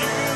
you.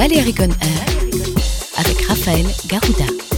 On Air avec Raphaël Garouda.